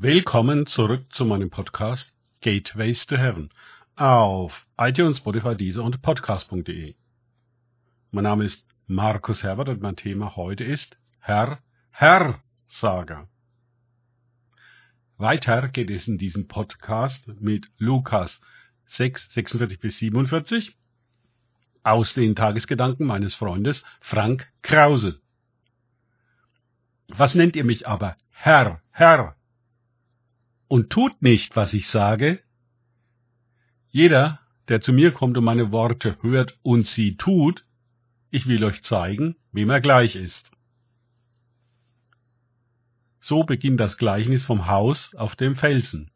Willkommen zurück zu meinem Podcast Gateways to Heaven auf iTunes, Spotify, Deezer und Podcast.de. Mein Name ist Markus Herbert und mein Thema heute ist Herr, Herr Sager. Weiter geht es in diesem Podcast mit Lukas 6, 46 bis 47 aus den Tagesgedanken meines Freundes Frank Krause. Was nennt ihr mich aber Herr, Herr? Und tut nicht, was ich sage? Jeder, der zu mir kommt und meine Worte hört und sie tut, ich will euch zeigen, wem er gleich ist. So beginnt das Gleichnis vom Haus auf dem Felsen.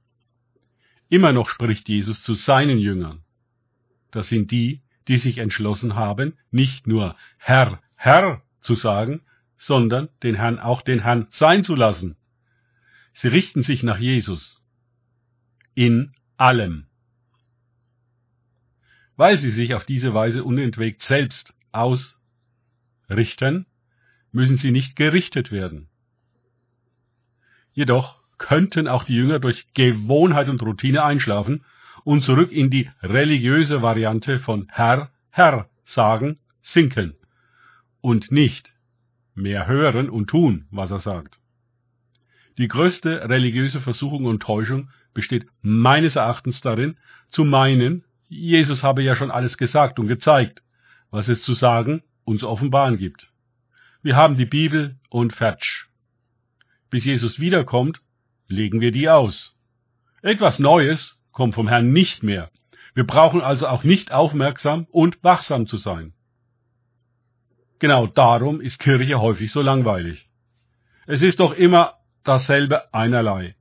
Immer noch spricht Jesus zu seinen Jüngern. Das sind die, die sich entschlossen haben, nicht nur Herr, Herr zu sagen, sondern den Herrn auch den Herrn sein zu lassen. Sie richten sich nach Jesus. In allem. Weil sie sich auf diese Weise unentwegt selbst ausrichten, müssen sie nicht gerichtet werden. Jedoch könnten auch die Jünger durch Gewohnheit und Routine einschlafen und zurück in die religiöse Variante von Herr, Herr sagen, sinken und nicht mehr hören und tun, was er sagt. Die größte religiöse Versuchung und Täuschung besteht meines Erachtens darin, zu meinen, Jesus habe ja schon alles gesagt und gezeigt, was es zu sagen und zu offenbaren gibt. Wir haben die Bibel und Fertsch. Bis Jesus wiederkommt, legen wir die aus. Etwas Neues kommt vom Herrn nicht mehr. Wir brauchen also auch nicht aufmerksam und wachsam zu sein. Genau darum ist Kirche häufig so langweilig. Es ist doch immer dasselbe einerlei.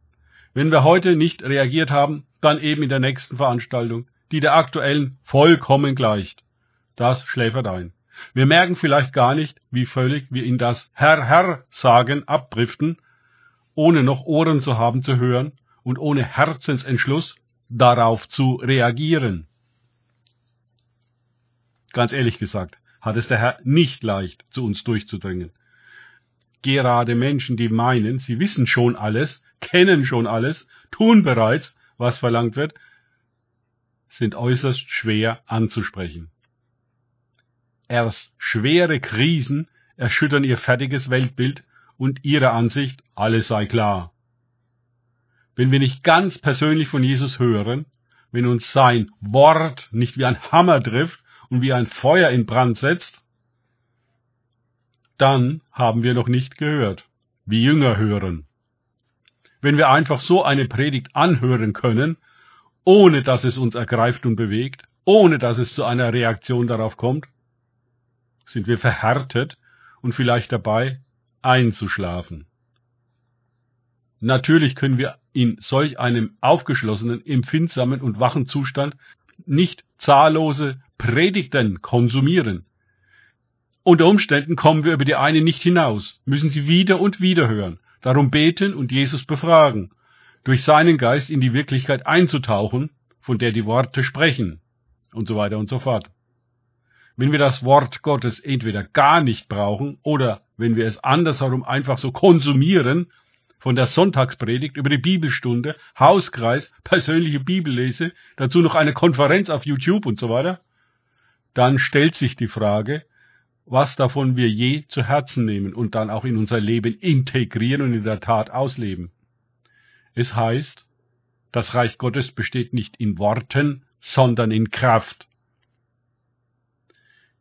Wenn wir heute nicht reagiert haben, dann eben in der nächsten Veranstaltung, die der aktuellen vollkommen gleicht. Das schläfert ein. Wir merken vielleicht gar nicht, wie völlig wir in das Herr, Herr sagen abdriften, ohne noch Ohren zu haben zu hören und ohne Herzensentschluss darauf zu reagieren. Ganz ehrlich gesagt, hat es der Herr nicht leicht, zu uns durchzudringen gerade Menschen, die meinen, sie wissen schon alles, kennen schon alles, tun bereits, was verlangt wird, sind äußerst schwer anzusprechen. Erst schwere Krisen erschüttern ihr fertiges Weltbild und ihre Ansicht, alles sei klar. Wenn wir nicht ganz persönlich von Jesus hören, wenn uns sein Wort nicht wie ein Hammer trifft und wie ein Feuer in Brand setzt, dann haben wir noch nicht gehört, wie Jünger hören. Wenn wir einfach so eine Predigt anhören können, ohne dass es uns ergreift und bewegt, ohne dass es zu einer Reaktion darauf kommt, sind wir verhärtet und vielleicht dabei einzuschlafen. Natürlich können wir in solch einem aufgeschlossenen, empfindsamen und wachen Zustand nicht zahllose Predigten konsumieren, unter Umständen kommen wir über die eine nicht hinaus, müssen sie wieder und wieder hören, darum beten und Jesus befragen, durch seinen Geist in die Wirklichkeit einzutauchen, von der die Worte sprechen, und so weiter und so fort. Wenn wir das Wort Gottes entweder gar nicht brauchen oder wenn wir es andersherum einfach so konsumieren, von der Sonntagspredigt über die Bibelstunde, Hauskreis, persönliche Bibellese, dazu noch eine Konferenz auf YouTube und so weiter, dann stellt sich die Frage, was davon wir je zu Herzen nehmen und dann auch in unser Leben integrieren und in der Tat ausleben. Es heißt, das Reich Gottes besteht nicht in Worten, sondern in Kraft.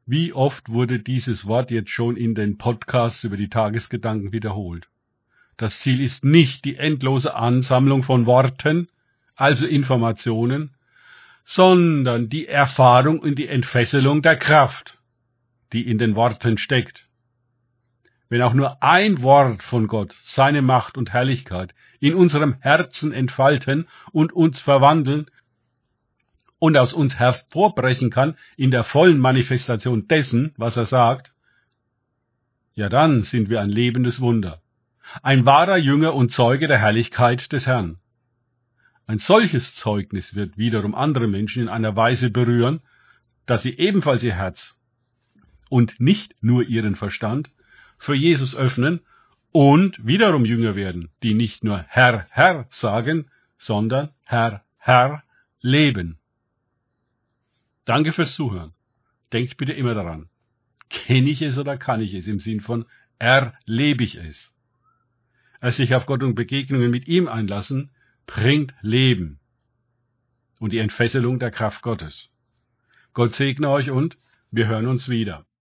Wie oft wurde dieses Wort jetzt schon in den Podcasts über die Tagesgedanken wiederholt? Das Ziel ist nicht die endlose Ansammlung von Worten, also Informationen, sondern die Erfahrung und die Entfesselung der Kraft die in den Worten steckt. Wenn auch nur ein Wort von Gott seine Macht und Herrlichkeit in unserem Herzen entfalten und uns verwandeln und aus uns hervorbrechen kann in der vollen Manifestation dessen, was er sagt, ja dann sind wir ein lebendes Wunder, ein wahrer Jünger und Zeuge der Herrlichkeit des Herrn. Ein solches Zeugnis wird wiederum andere Menschen in einer Weise berühren, dass sie ebenfalls ihr Herz und nicht nur ihren Verstand für Jesus öffnen und wiederum Jünger werden, die nicht nur Herr, Herr sagen, sondern Herr, Herr leben. Danke fürs Zuhören. Denkt bitte immer daran. Kenne ich es oder kann ich es im Sinn von erlebe ich es? Es sich auf Gott und Begegnungen mit ihm einlassen, bringt Leben und die Entfesselung der Kraft Gottes. Gott segne euch und wir hören uns wieder.